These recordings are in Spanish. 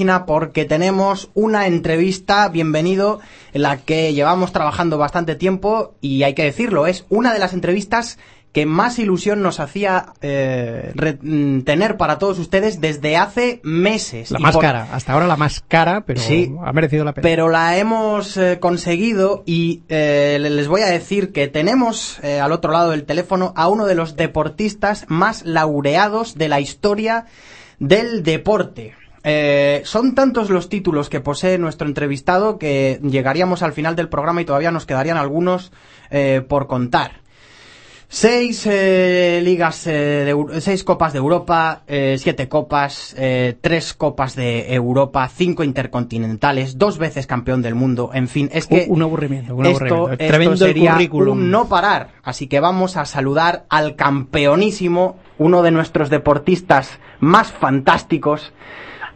porque tenemos una entrevista, bienvenido, en la que llevamos trabajando bastante tiempo y hay que decirlo, es una de las entrevistas que más ilusión nos hacía eh, mm, tener para todos ustedes desde hace meses. La más cara, hasta ahora la más cara, pero ha merecido la pena. Pero la hemos eh, conseguido y eh, les voy a decir que tenemos al otro lado del teléfono a uno de los deportistas más laureados de la historia del deporte. Son tantos los títulos que posee nuestro entrevistado que llegaríamos al final del programa y todavía nos quedarían algunos por contar. Seis eh, ligas, eh, de, seis copas de Europa, eh, siete copas, tres copas de Europa, cinco intercontinentales, dos veces campeón del mundo, en fin, es que un aburrimiento, un esto, aburrimiento. sería un no parar. Así que vamos a saludar al campeonísimo, uno de nuestros deportistas más fantásticos.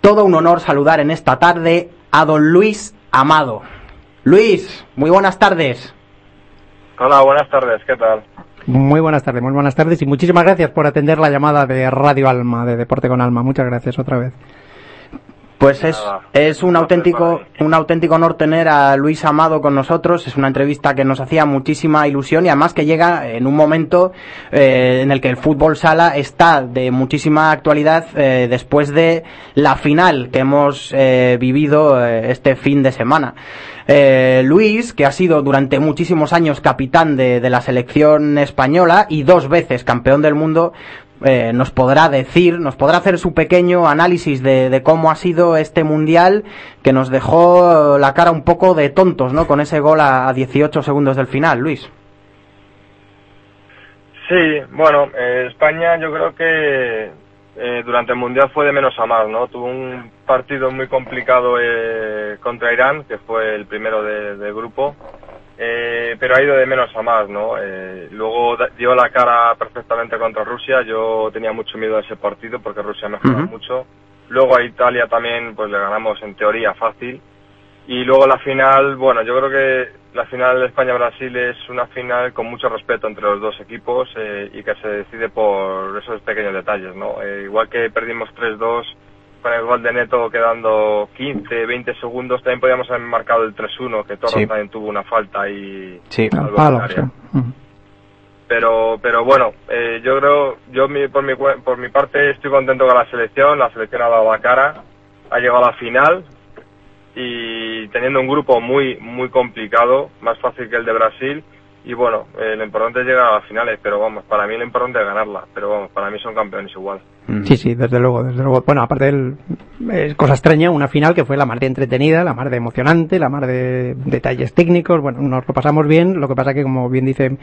Todo un honor saludar en esta tarde a don Luis Amado. Luis, muy buenas tardes. Hola, buenas tardes, ¿qué tal? Muy buenas tardes, muy buenas tardes y muchísimas gracias por atender la llamada de Radio Alma, de Deporte con Alma. Muchas gracias otra vez. Pues es, es un auténtico, un auténtico honor tener a Luis Amado con nosotros. Es una entrevista que nos hacía muchísima ilusión y además que llega en un momento eh, en el que el fútbol sala está de muchísima actualidad eh, después de la final que hemos eh, vivido este fin de semana. Luis, que ha sido durante muchísimos años capitán de, de la selección española y dos veces campeón del mundo, eh, nos podrá decir, nos podrá hacer su pequeño análisis de, cómo ha sido este mundial que nos dejó la cara un poco de tontos, ¿no? Con ese gol a, 18 segundos del final, Luis. Sí, bueno, eh, España yo creo que eh, durante el mundial fue de menos a más, ¿no? Tuvo un partido muy complicado contra Irán, que fue el primero del de grupo eh, pero ha ido de menos a más, ¿no? Eh, luego dio la cara perfectamente contra Rusia, yo tenía mucho miedo a ese partido porque Rusia mejoró mucho. Luego a Italia también, pues le ganamos en teoría fácil. Y luego la final, bueno, yo creo que la final de España-Brasil es una final con mucho respeto entre los dos equipos eh, y que se decide por esos pequeños detalles, ¿no? igual que perdimos 3-2 con el gol de Neto quedando 15, 20 segundos, también podíamos haber marcado el 3-1, que Torres también tuvo una falta y sí. Pero, pero bueno, eh, yo creo, yo por, mi, por mi parte estoy contento con la selección, la selección ha dado la cara, ha llegado a la final y teniendo un grupo muy, muy complicado, más fácil que el de Brasil, y bueno, eh, lo importante es llegar a las finales, pero vamos, para mí lo importante es ganarla, pero vamos, para mí son campeones igual. Mm. Sí, sí, desde luego, desde luego. Bueno, aparte del, es cosa extraña, una final que fue la más de entretenida, la más de emocionante, la más de detalles técnicos, bueno, nos lo pasamos bien, lo que pasa que como bien dice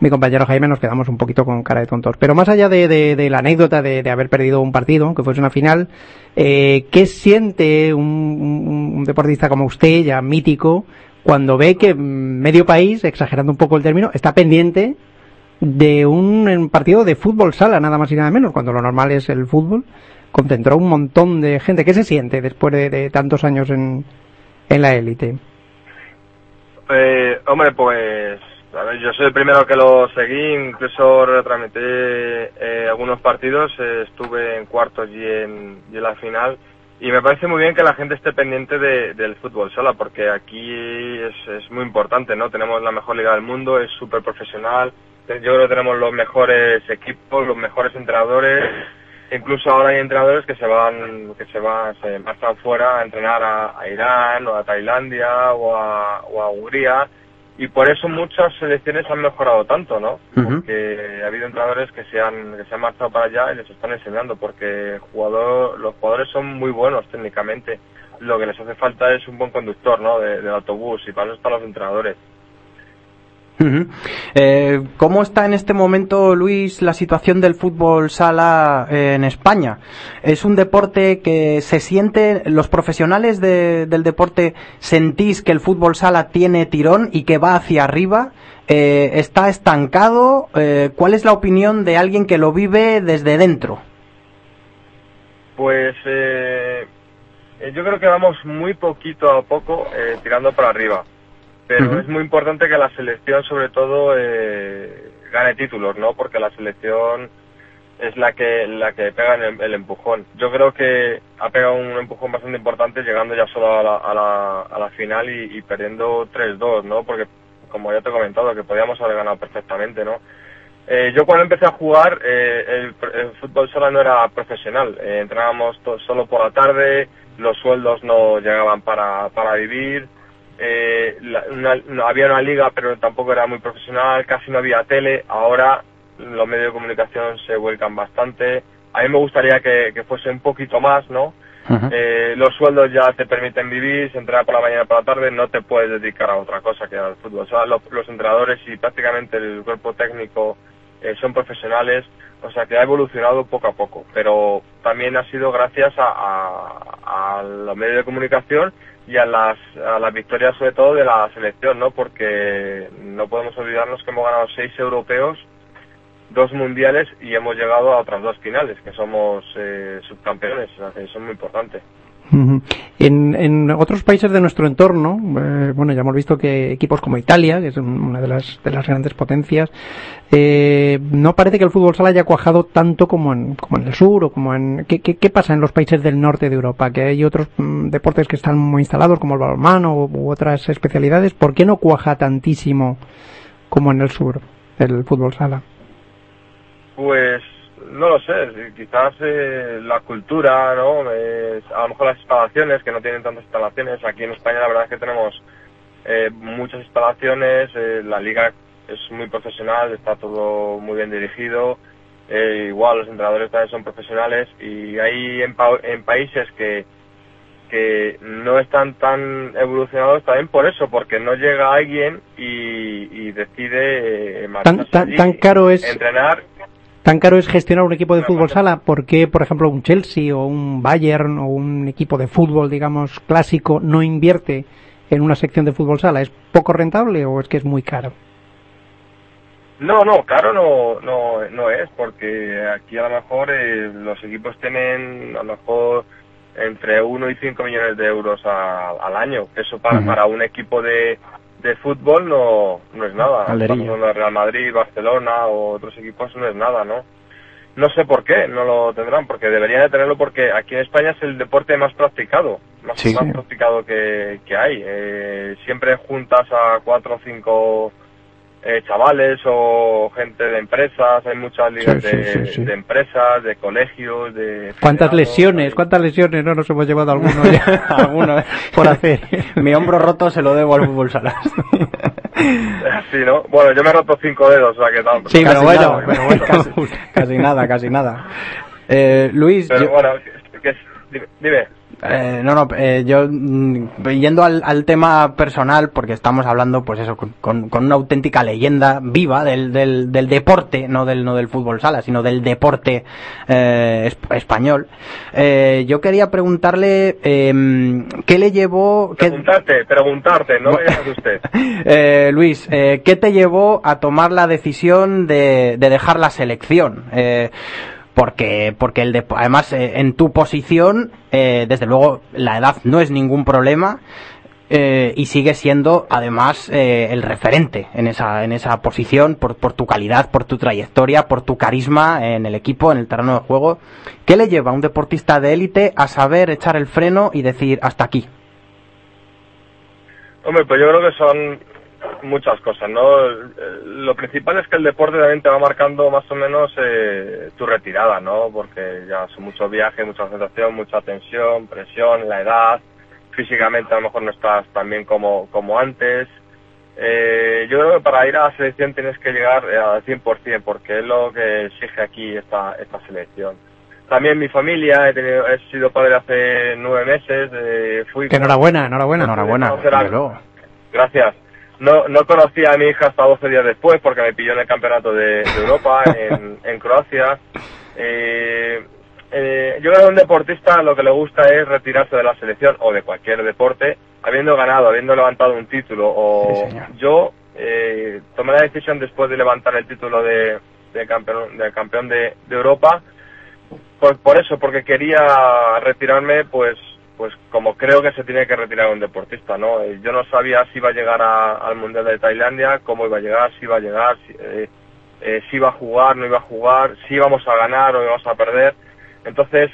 mi compañero Jaime, nos quedamos un poquito con cara de tontos. Pero más allá de, de, la anécdota de, de, haber perdido un partido, que fuese una final, eh, ¿qué siente un, un deportista como usted, ya mítico, cuando ve que medio país, exagerando un poco el término, está pendiente de un partido de fútbol sala, nada más y nada menos, cuando lo normal es el fútbol, concentró un montón de gente. ¿Qué se siente después de, tantos años en, en la élite? Eh, hombre, pues yo soy el primero que lo seguí, incluso retransmití eh, algunos partidos, eh, estuve en cuartos y en, y en la final y me parece muy bien que la gente esté pendiente del fútbol sola, porque aquí es, es, muy importante, ¿no? Tenemos la mejor liga del mundo, es súper profesional, yo creo que tenemos los mejores equipos, los mejores entrenadores, incluso ahora hay entrenadores que se van, que se van, se marchan fuera a entrenar a, Irán o a Tailandia o a, o a Hungría, y por eso muchas selecciones han mejorado tanto, ¿no? Porque ha habido entrenadores que se han que se han marchado para allá y les están enseñando, porque jugador, los jugadores son muy buenos técnicamente. Lo que les hace falta es un buen conductor, ¿no? De, del autobús y para eso están los entrenadores. Eh, ¿Cómo está en este momento, Luis, la situación del fútbol sala eh, en España? ¿Es un deporte que se siente, los profesionales del deporte sentís que el fútbol sala tiene tirón y que va hacia arriba? Eh, ¿Está estancado? ¿Cuál es la opinión de alguien que lo vive desde dentro? Pues yo creo que vamos muy poquito a poco tirando para arriba pero es muy importante que la selección sobre todo eh, gane títulos, ¿no? Porque la selección es la que la que pega el, empujón. Yo creo que ha pegado un empujón bastante importante llegando ya solo a la, a la, a la final y, perdiendo 3-2, ¿no? Porque como ya te he comentado, que podíamos haber ganado perfectamente, ¿no? Eh, yo cuando empecé a jugar, eh, el, fútbol solo no era profesional. Eh, entrenábamos solo por la tarde, los sueldos no llegaban para, para vivir. Eh, no, había una liga, pero tampoco era muy profesional. Casi no había tele. Ahora los medios de comunicación se vuelcan bastante. A mí me gustaría que, fuese un poquito más, ¿no? Eh, los sueldos ya te permiten vivir, se entrena por la mañana y por la tarde, no te puedes dedicar a otra cosa que al fútbol. O sea, los, entrenadores y prácticamente el cuerpo técnico eh, son profesionales, o sea que ha evolucionado poco a poco, pero también ha sido gracias a, a, los medios de comunicación y a las, a las victorias sobre todo de la selección, ¿no? Porque no podemos olvidarnos que hemos ganado seis europeos dos mundiales y hemos llegado a otras dos finales, que somos eh, subcampeones, eso es muy importante. En, otros países de nuestro entorno, eh, bueno, ya hemos visto que equipos como Italia, que es una de las, de las grandes potencias, eh, no parece que el fútbol sala haya cuajado tanto como en, como en el sur o como en... ¿qué, pasa en los países del norte de Europa? Que hay otros mm, deportes que están muy instalados, como el balonmano u otras especialidades. ¿Por qué no cuaja tantísimo como en el sur el fútbol sala? Pues no lo sé, quizás eh, la cultura, ¿no? a lo mejor las instalaciones, que no tienen tantas instalaciones. Aquí en España la verdad es que tenemos eh, muchas instalaciones, eh, la liga es muy profesional, está todo muy bien dirigido. igual los entrenadores también son profesionales y hay en, en países que, que no están tan evolucionados también por eso, porque no llega alguien y, decide tan, tan, caro es entrenar ¿Tan caro es gestionar un equipo de fútbol sala? ¿Por qué, por ejemplo, un Chelsea o un Bayern o un equipo de fútbol, digamos, clásico, no invierte en una sección de fútbol sala? ¿Es poco rentable o es que es muy caro? No, no, caro no, no, no es, porque aquí a lo mejor eh, los equipos tienen a lo mejor entre 1 y 5 millones de euros al año. Eso para, para un equipo de, de fútbol no, no es nada. Real Madrid, Barcelona o otros equipos no es nada, ¿no? No sé por qué no lo tendrán, porque deberían de tenerlo porque aquí en España es el deporte más practicado, más, más practicado que, que hay. Eh, siempre juntas a cuatro o cinco eh, chavales o gente de empresas, hay muchas ligas de, empresas, de colegios, de... ¿Cuántas lesiones? ¿Cuántas lesiones no nos hemos llevado alguno ya? alguno por hacer. Mi hombro roto se lo debo al fútbol salas. sí, ¿no? Bueno, yo me he roto cinco dedos, o sea que tal. Sí, pero bueno, casi, nada, casi nada. Eh, Luis... Pero bueno, dime. Eh, no, no, eh, yo mm, yendo al, al, tema personal, porque estamos hablando, pues eso, con, con una auténtica leyenda viva del, del, del, deporte, no del, no del fútbol sala, sino del deporte eh, español. Eh, yo quería preguntarle em, qué le llevó. Preguntarte, preguntarte, no me usted. eh, Luis, eh, ¿qué te llevó a tomar la decisión de, de dejar la selección? Eh, porque porque el además eh, en tu posición eh, desde luego la edad no es ningún problema eh, y sigue siendo además el referente en esa en esa posición por, por tu calidad por tu trayectoria por tu carisma en el equipo en el terreno de juego. Qué le lleva a un deportista de élite a saber echar el freno y decir hasta aquí Hombre, pues yo creo que son muchas cosas, ¿no? Lo principal es que el deporte también te va marcando más o menos eh, tu retirada, ¿no? Porque ya son muchos viajes, mucha concentración, mucha tensión, presión, la edad, físicamente a lo mejor no estás tan bien como, como antes. Eh, yo creo que para ir a la selección tienes que llegar eh, al 100%, porque es lo que exige aquí esta, esta selección. También mi familia, he, tenido, he sido padre hace nueve meses. Eh, fui que enhorabuena, enhorabuena, enhorabuena. Gracias. No, no conocí a mi hija hasta 12 días después porque me pilló en el campeonato de, Europa en, en Croacia. Eh, eh, yo creo que a un deportista lo que le gusta es retirarse de la selección o de cualquier deporte habiendo ganado, habiendo levantado un título. O yo eh, tomé la decisión después de levantar el título de, de campeón, de, campeón de, Europa. Por, por eso, porque quería retirarme pues pues como creo que se tiene que retirar un deportista, ¿no? Eh, yo no sabía si iba a llegar al Mundial de Tailandia, cómo iba a llegar, si iba a llegar, si, eh, eh, si iba a jugar, no iba a jugar, si íbamos a ganar o íbamos a perder. Entonces,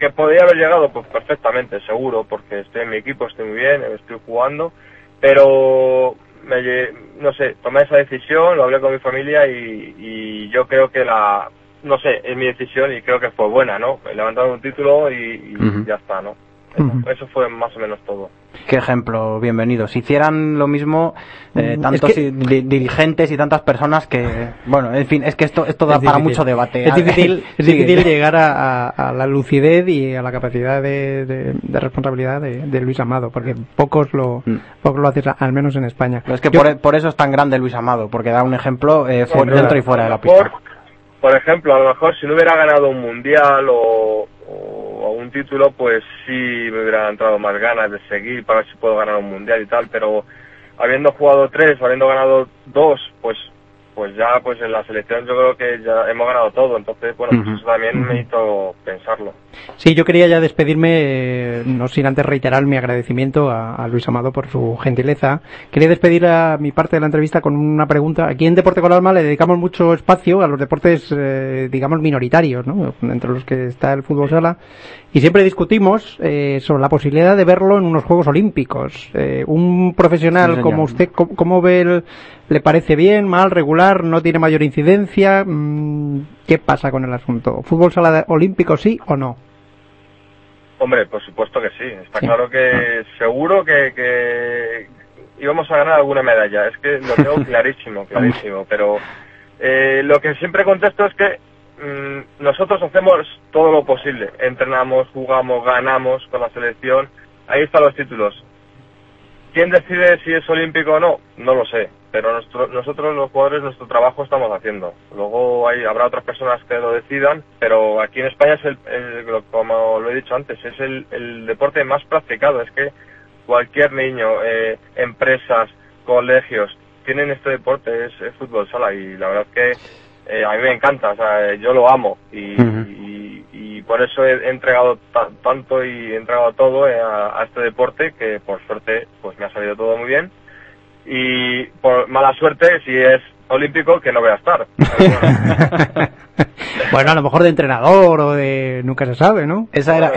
que podría haber llegado, pues perfectamente, seguro, porque estoy en mi equipo, estoy muy bien, estoy jugando, pero me, no sé, tomé esa decisión, lo hablé con mi familia y, yo creo que la, no sé, es mi decisión y creo que fue buena, ¿no? Levantar un título y, ya está, ¿no? Eso fue más o menos todo. Qué ejemplo, bienvenido. Si hicieran lo mismo eh, mm, tantos dirigentes y tantas personas que, bueno, en fin, es que esto, esto da para mucho debate. Es difícil, es difícil llegar a, la lucidez y a la capacidad de, responsabilidad de, Luis Amado, porque pocos lo, mm. pocos lo hacen, al menos en España. es que por, eso es tan grande Luis Amado, porque da un ejemplo eh, dentro y fuera de la pista. Por ejemplo, a lo mejor si no hubiera ganado un mundial o título, pues sí me hubiera entrado más ganas de seguir para ver si puedo ganar un mundial y tal, pero habiendo jugado tres o habiendo ganado dos, pues pues ya pues en la selección yo creo que ya hemos ganado todo, entonces bueno, pues eso también me hizo pensarlo. Sí, yo quería ya despedirme, eh, no sin antes reiterar mi agradecimiento a, Luis Amado por su gentileza. Quería despedir a mi parte de la entrevista con una pregunta. Aquí en Deporte con Alma le dedicamos mucho espacio a los deportes, eh, digamos, minoritarios, ¿no? entre los que está el fútbol sala, y siempre discutimos eh, sobre la posibilidad de verlo en unos Juegos Olímpicos. un profesional como usted, ¿cómo, ve el, ¿Le parece bien, mal, regular? ¿No tiene mayor incidencia? Mm, ¿Qué pasa con el asunto? ¿Fútbol sala olímpico sí o no? Hombre, por supuesto que sí. Está claro que seguro que, íbamos a ganar alguna medalla. Es que lo tengo clarísimo, clarísimo. Pero eh, lo que siempre contesto es que mm, nosotros hacemos todo lo posible. Entrenamos, jugamos, ganamos con la selección. Ahí están los títulos. ¿Quién decide si es olímpico o no? No lo sé pero nosotros los jugadores nuestro trabajo estamos haciendo. Luego hay, habrá otras personas que lo decidan, pero aquí en España es el, como lo he dicho antes, es el, deporte más practicado. Es que cualquier niño, eh, empresas, colegios tienen este deporte, es, fútbol sala y la verdad es que eh, a mí me encanta, o sea, yo lo amo y, por eso he, entregado tanto y he entregado todo eh, a, a este deporte que por suerte pues me ha salido todo muy bien y por mala suerte, si es olímpico, que no voy a estar. bueno, a lo mejor de entrenador o de... nunca se sabe, ¿no? Esa era,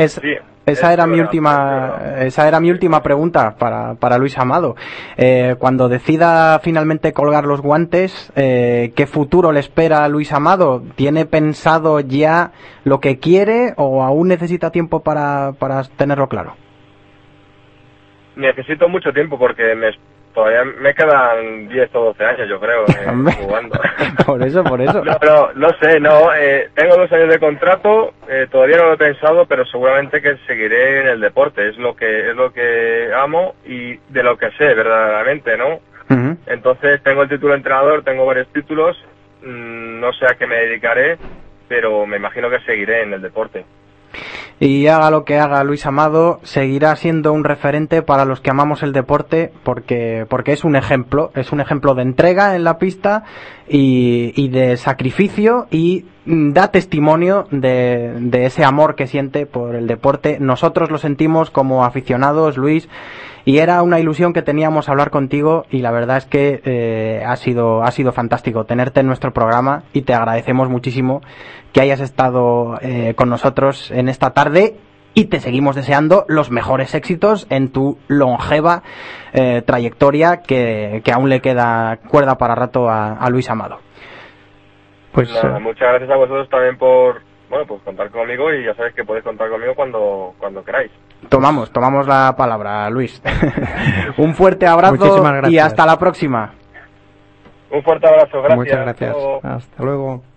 esa era mi última, esa era mi última pregunta para, para Luis Amado. Eh, cuando decida finalmente colgar los guantes, eh, ¿qué futuro le espera a Luis Amado? ¿Tiene pensado ya lo que quiere o aún necesita tiempo para, para tenerlo claro? Necesito mucho tiempo porque me, todavía me quedan 10 o 12 años, yo creo, eh, jugando. por eso, por eso. No, no, sé, no. Eh, tengo dos años de contrato, eh, todavía no lo he pensado, pero seguramente que seguiré en el deporte. Es lo que es lo que amo y de lo que sé verdaderamente, ¿no? Entonces tengo el título de entrenador, tengo varios títulos. Mm, no sé a qué me dedicaré, pero me imagino que seguiré en el deporte y haga lo que haga Luis Amado, seguirá siendo un referente para los que amamos el deporte porque, porque es un ejemplo, es un ejemplo de entrega en la pista y, y de sacrificio y da testimonio de, de ese amor que siente por el deporte. Nosotros lo sentimos como aficionados, Luis, y era una ilusión que teníamos hablar contigo y la verdad es que eh, ha sido ha sido fantástico tenerte en nuestro programa y te agradecemos muchísimo que hayas estado eh, con nosotros en esta tarde y te seguimos deseando los mejores éxitos en tu longeva eh, trayectoria que, que, aún le queda cuerda para rato a, Luis Amado. Pues muchas gracias a vosotros también por bueno pues contar conmigo y ya sabéis que podéis contar conmigo cuando cuando queráis. Tomamos, tomamos la palabra, Luis. Un fuerte abrazo y hasta la próxima. Un fuerte abrazo, gracias. Muchas gracias. Hasta luego.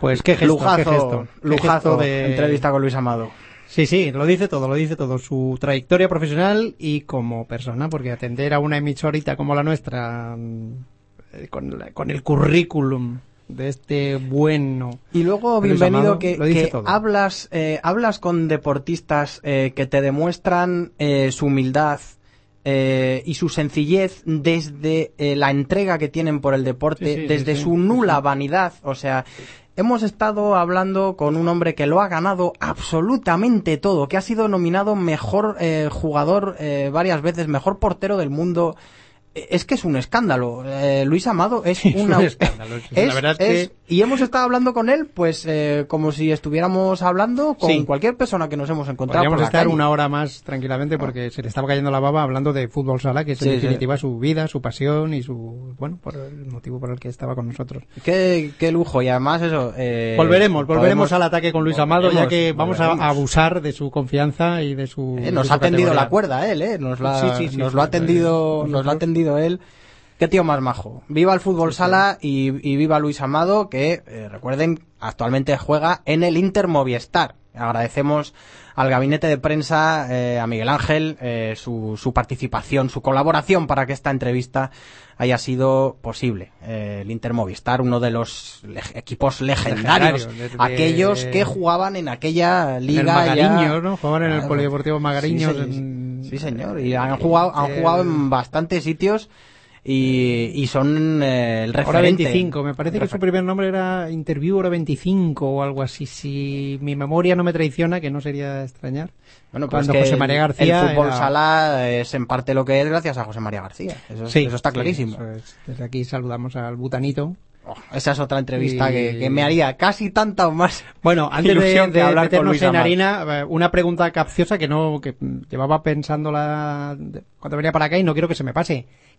Pues qué gesto, lujazo, qué gesto. Lujazo de entrevista con Luis Amado. Sí, sí, lo dice todo, lo dice todo. Su trayectoria profesional y como persona, porque atender a una emisorita como la nuestra, mm, con, con el currículum de este bueno. Y luego, bienvenido, que, hablas, eh, hablas con deportistas eh, que te demuestran eh, su humildad y su sencillez desde la entrega que tienen por el deporte, desde su nula vanidad. O sea, hemos estado hablando con un hombre que lo ha ganado absolutamente todo, que ha sido nominado mejor jugador varias veces, mejor portero del mundo es que es un escándalo. Eh, Luis Amado es, un escándalo. la verdad es, que... Y hemos estado hablando con él, pues, eh, como si estuviéramos hablando con cualquier persona que nos hemos encontrado. Podríamos estar una hora más tranquilamente porque se le estaba cayendo la baba hablando de fútbol sala, que es en definitiva su vida, su pasión y su, bueno, por el motivo por el que estaba con nosotros. Qué, qué lujo. Y además eso, eh, Volveremos, volveremos al ataque con Luis Amado, ya que vamos a abusar de su confianza y de su. Eh, nos ha tendido la cuerda él, ¿eh? Nos, nos lo ha tendido, nos lo ha tendido él. Qué tío más majo. Viva el fútbol sala y, viva Luis Amado, que eh, recuerden, actualmente juega en el Inter Movistar. Agradecemos al gabinete de prensa, eh, a Miguel Ángel, eh, su, su, participación, su colaboración para que esta entrevista haya sido posible. el Inter Movistar, uno de los equipos legendarios, aquellos que jugaban en aquella liga. En ¿no? Jugaban en el Polideportivo Magariños. Sí, señor, y han jugado, han jugado en bastantes sitios y, y son eh, el referente. Hora 25, me parece que su primer nombre era Interview Hora 25 o algo así, si mi memoria no me traiciona, que no sería extrañar. Bueno, pues Cuando José María García. El fútbol sala es en parte lo que es gracias a José María García. Eso, eso está clarísimo. Desde aquí saludamos al Butanito. Oh, esa es otra entrevista que, me haría casi tanta o más. Bueno, antes de, de, hablar con Luis en harina, eh, una pregunta capciosa que no que llevaba pensando la, cuando venía para acá y no quiero que se me pase.